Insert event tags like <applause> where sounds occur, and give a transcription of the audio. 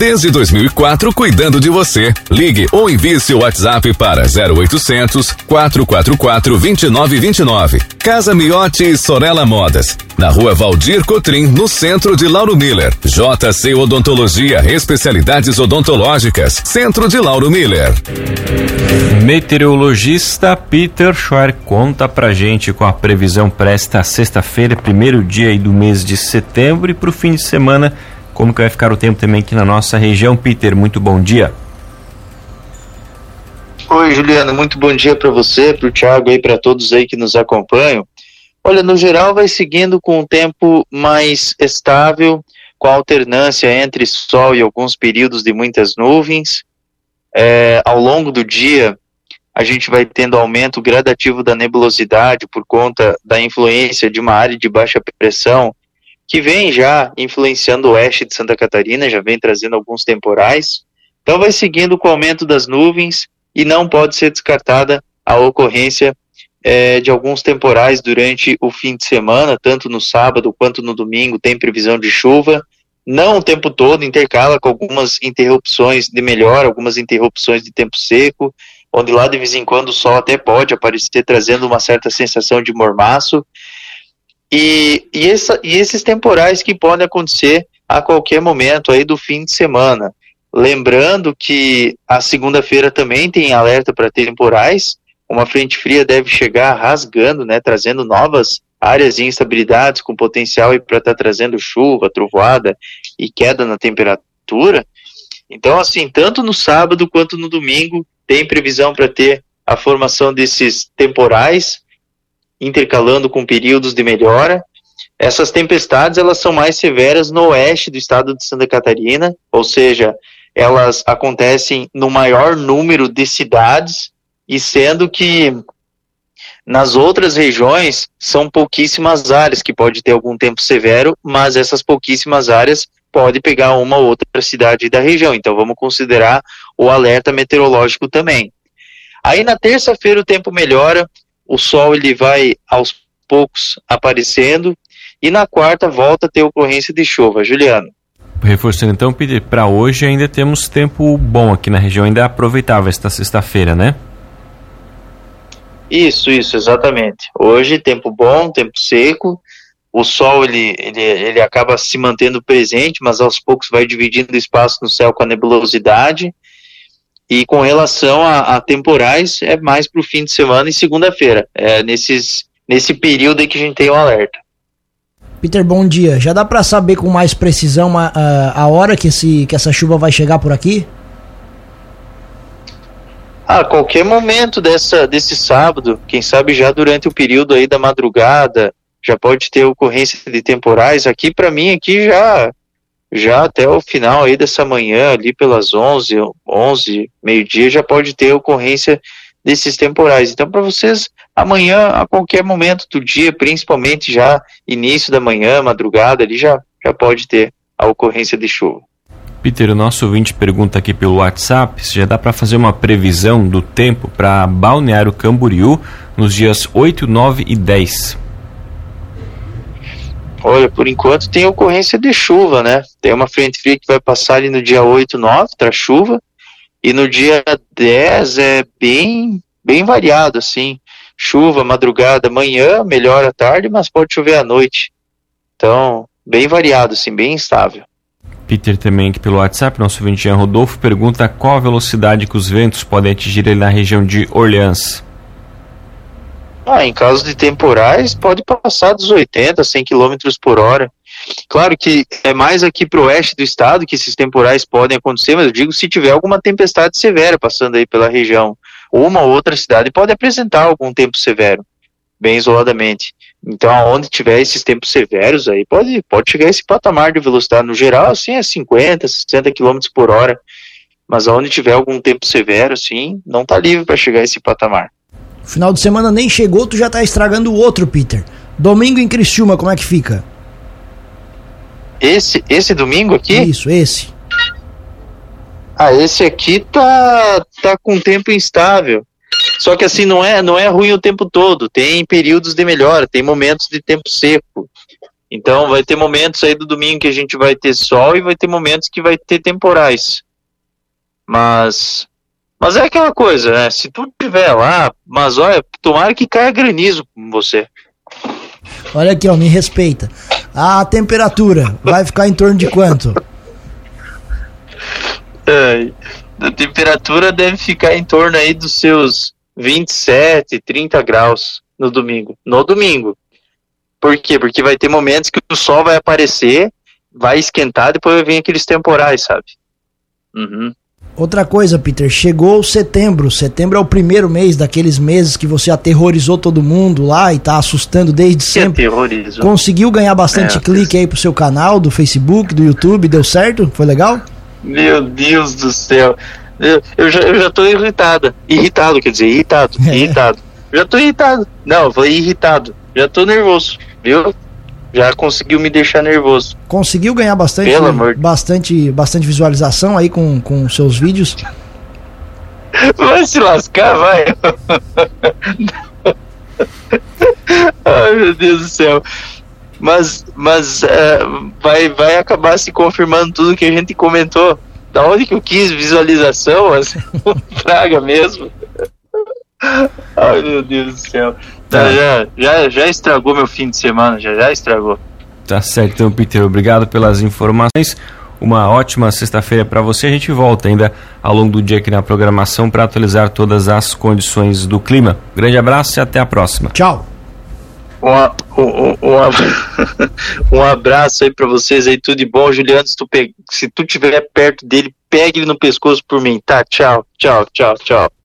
Desde 2004, cuidando de você. Ligue ou envie seu WhatsApp para 0800 444 2929. Casa Miotti e Sorella Modas. Na rua Valdir Cotrim, no centro de Lauro Miller. JC Odontologia, especialidades odontológicas. Centro de Lauro Miller. Meteorologista Peter Schwer conta pra gente com a previsão para esta sexta-feira, primeiro dia do mês de setembro e para o fim de semana como que vai ficar o tempo também aqui na nossa região. Peter, muito bom dia. Oi, Juliana, muito bom dia para você, para o Thiago e para todos aí que nos acompanham. Olha, no geral vai seguindo com um tempo mais estável, com alternância entre sol e alguns períodos de muitas nuvens. É, ao longo do dia, a gente vai tendo aumento gradativo da nebulosidade por conta da influência de uma área de baixa pressão que vem já influenciando o oeste de Santa Catarina, já vem trazendo alguns temporais. Então vai seguindo com o aumento das nuvens e não pode ser descartada a ocorrência é, de alguns temporais durante o fim de semana, tanto no sábado quanto no domingo tem previsão de chuva. Não o tempo todo, intercala com algumas interrupções de melhor, algumas interrupções de tempo seco, onde lá de vez em quando o sol até pode aparecer trazendo uma certa sensação de mormaço, e, e, essa, e esses temporais que podem acontecer a qualquer momento aí do fim de semana. Lembrando que a segunda-feira também tem alerta para temporais. Uma frente fria deve chegar rasgando, né, trazendo novas áreas de instabilidades com potencial para estar tá trazendo chuva, trovoada e queda na temperatura. Então, assim, tanto no sábado quanto no domingo tem previsão para ter a formação desses temporais intercalando com períodos de melhora. Essas tempestades elas são mais severas no oeste do estado de Santa Catarina, ou seja, elas acontecem no maior número de cidades e sendo que nas outras regiões são pouquíssimas áreas que pode ter algum tempo severo, mas essas pouquíssimas áreas pode pegar uma ou outra cidade da região. Então vamos considerar o alerta meteorológico também. Aí na terça-feira o tempo melhora, o sol ele vai aos poucos aparecendo e na quarta volta a ter ocorrência de chuva. Juliano. Reforçando então, Peter, para hoje ainda temos tempo bom aqui na região, ainda aproveitável esta sexta-feira, né? Isso, isso, exatamente. Hoje tempo bom, tempo seco, o sol ele, ele, ele acaba se mantendo presente, mas aos poucos vai dividindo espaço no céu com a nebulosidade e com relação a, a temporais, é mais para o fim de semana e segunda-feira. É nesses, nesse período aí que a gente tem o um alerta. Peter, bom dia. Já dá para saber com mais precisão a, a, a, hora que, esse, que essa chuva vai chegar por aqui? A qualquer momento dessa, desse sábado, quem sabe já durante o período aí da madrugada, já pode ter ocorrência de temporais. Aqui, para mim, aqui já já até o final aí dessa manhã, ali pelas 11, 11, meio-dia, já pode ter ocorrência desses temporais. Então, para vocês, amanhã, a qualquer momento do dia, principalmente já início da manhã, madrugada, ali já, já pode ter a ocorrência de chuva. Peter, o nosso ouvinte pergunta aqui pelo WhatsApp se já dá para fazer uma previsão do tempo para Balneário Camboriú nos dias 8, 9 e 10. Olha, por enquanto tem ocorrência de chuva, né? Tem uma frente fria que vai passar ali no dia 8, 9, traz chuva. E no dia 10 é bem, bem variado, assim. Chuva, madrugada, manhã, melhor à tarde, mas pode chover à noite. Então, bem variado, assim, bem instável. Peter também aqui pelo WhatsApp, nosso ouvinte Rodolfo, pergunta qual a velocidade que os ventos podem atingir ali na região de Orleans. Ah, em caso de temporais, pode passar dos 80, 100 km por hora. Claro que é mais aqui para o oeste do estado que esses temporais podem acontecer, mas eu digo se tiver alguma tempestade severa passando aí pela região. Uma ou outra cidade pode apresentar algum tempo severo, bem isoladamente. Então, aonde tiver esses tempos severos aí, pode, pode chegar a esse patamar de velocidade. No geral, assim, é 50, 60 km por hora. Mas aonde tiver algum tempo severo, assim, não está livre para chegar a esse patamar. Final de semana nem chegou, tu já tá estragando o outro, Peter. Domingo em Criciúma, como é que fica? Esse, esse domingo aqui? Isso, esse. Ah, esse aqui tá, tá com tempo instável. Só que assim não é, não é ruim o tempo todo. Tem períodos de melhora, tem momentos de tempo seco. Então vai ter momentos aí do domingo que a gente vai ter sol e vai ter momentos que vai ter temporais. Mas mas é aquela coisa, né? Se tu tiver lá, mas olha, tomara que caia granizo com você. Olha aqui, ó, me respeita. A temperatura vai ficar em torno de quanto? <laughs> É, a temperatura deve ficar em torno aí dos seus 27, 30 graus no domingo. No domingo. Por quê? Porque vai ter momentos que o sol vai aparecer, vai esquentar, depois vai vir aqueles temporais, sabe? Uhum. Outra coisa, Peter, chegou setembro. Setembro é o primeiro mês daqueles meses que você aterrorizou todo mundo lá e tá assustando desde sempre. Aterrorizou. Conseguiu ganhar bastante é, clique aí pro seu canal, do Facebook, do YouTube, deu certo? Foi legal? Meu Deus do céu. Eu, eu, já, eu já tô irritada. Irritado, quer dizer, irritado. <laughs> É. Irritado. Já tô irritado. Não, foi irritado. Já tô nervoso, viu? Já conseguiu me deixar nervoso. Conseguiu ganhar bastante, bastante, bastante visualização aí com, com seus vídeos? Vai se lascar, vai. Ai, meu Deus do céu. Mas, mas uh, vai, vai acabar se confirmando tudo que a gente comentou. Da onde que eu quis visualização? Assim, <laughs> praga mesmo. Ai, meu Deus do céu. Tá. Já, já, já estragou meu fim de semana, já, já estragou. Tá certo, então, Peter, obrigado pelas informações. Uma ótima sexta-feira para você. A gente volta ainda ao longo do dia aqui na programação para atualizar todas as condições do clima. Grande abraço e até a próxima. Tchau. Um, um, um, um <laughs> abraço aí para vocês aí, tudo de bom. Juliano, se tu, pe... se tu estiver perto dele, pegue ele no pescoço por mim, tá? Tchau, tchau, tchau, tchau.